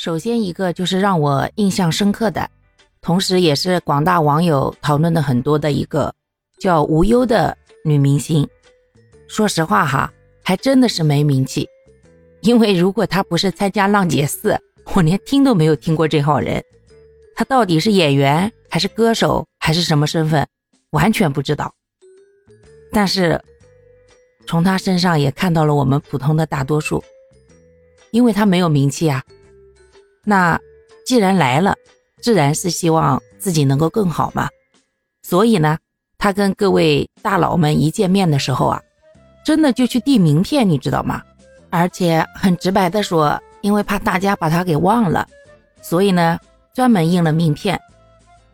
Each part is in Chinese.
首先一个就是让我印象深刻的，同时也是广大网友讨论的很多的一个叫无忧的女明星。说实话哈，还真的是没名气，因为如果她不是参加《浪姐四》，我连听都没有听过这号人。她到底是演员还是歌手还是什么身份，完全不知道。但是从她身上也看到了我们普通的大多数，因为她没有名气啊。那既然来了，自然是希望自己能够更好嘛。所以呢，他跟各位大佬们一见面的时候啊，真的就去递名片，你知道吗？而且很直白的说，因为怕大家把他给忘了，所以呢，专门印了名片，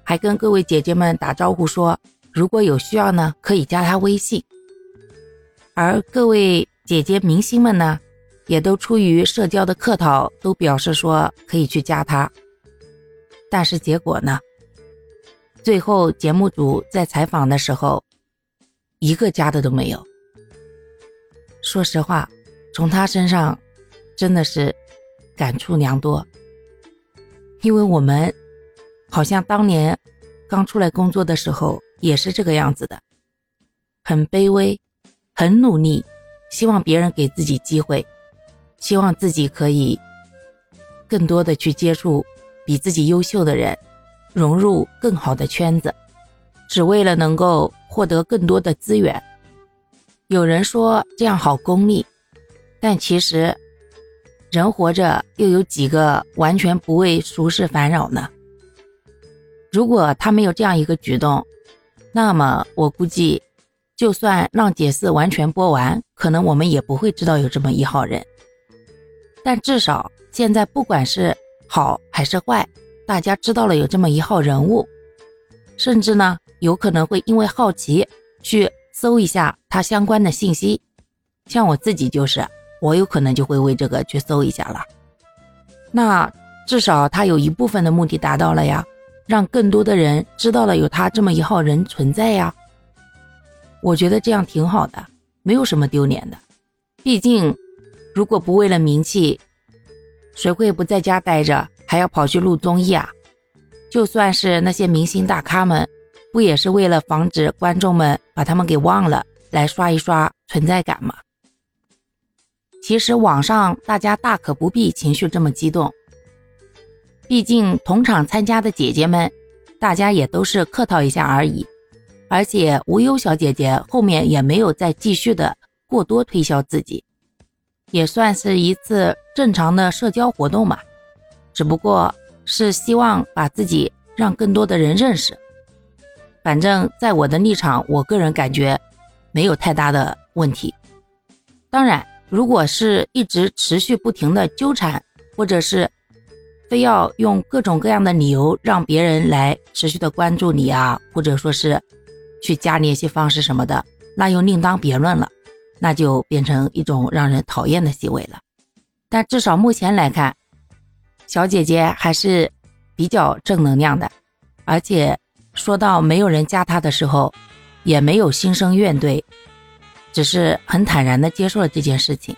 还跟各位姐姐们打招呼说，如果有需要呢，可以加他微信。而各位姐姐明星们呢？也都出于社交的客套，都表示说可以去加他。但是结果呢？最后节目组在采访的时候，一个加的都没有。说实话，从他身上真的是感触良多。因为我们好像当年刚出来工作的时候也是这个样子的，很卑微，很努力，希望别人给自己机会。希望自己可以更多的去接触比自己优秀的人，融入更好的圈子，只为了能够获得更多的资源。有人说这样好功利，但其实人活着又有几个完全不为俗事烦扰呢？如果他没有这样一个举动，那么我估计，就算《浪姐四》完全播完，可能我们也不会知道有这么一号人。但至少现在，不管是好还是坏，大家知道了有这么一号人物，甚至呢，有可能会因为好奇去搜一下他相关的信息。像我自己就是，我有可能就会为这个去搜一下了。那至少他有一部分的目的达到了呀，让更多的人知道了有他这么一号人存在呀。我觉得这样挺好的，没有什么丢脸的，毕竟。如果不为了名气，谁会不在家待着，还要跑去录综艺啊？就算是那些明星大咖们，不也是为了防止观众们把他们给忘了，来刷一刷存在感吗？其实网上大家大可不必情绪这么激动，毕竟同场参加的姐姐们，大家也都是客套一下而已。而且无忧小姐姐后面也没有再继续的过多推销自己。也算是一次正常的社交活动嘛，只不过是希望把自己让更多的人认识。反正，在我的立场，我个人感觉没有太大的问题。当然，如果是一直持续不停的纠缠，或者是非要用各种各样的理由让别人来持续的关注你啊，或者说是去加联系方式什么的，那又另当别论了。那就变成一种让人讨厌的行为了，但至少目前来看，小姐姐还是比较正能量的，而且说到没有人加她的时候，也没有心生怨怼，只是很坦然的接受了这件事情。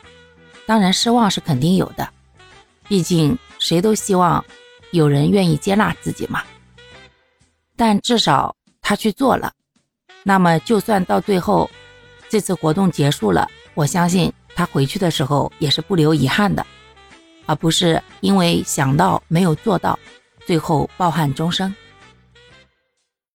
当然失望是肯定有的，毕竟谁都希望有人愿意接纳自己嘛。但至少她去做了，那么就算到最后。这次活动结束了，我相信他回去的时候也是不留遗憾的，而不是因为想到没有做到，最后抱憾终生。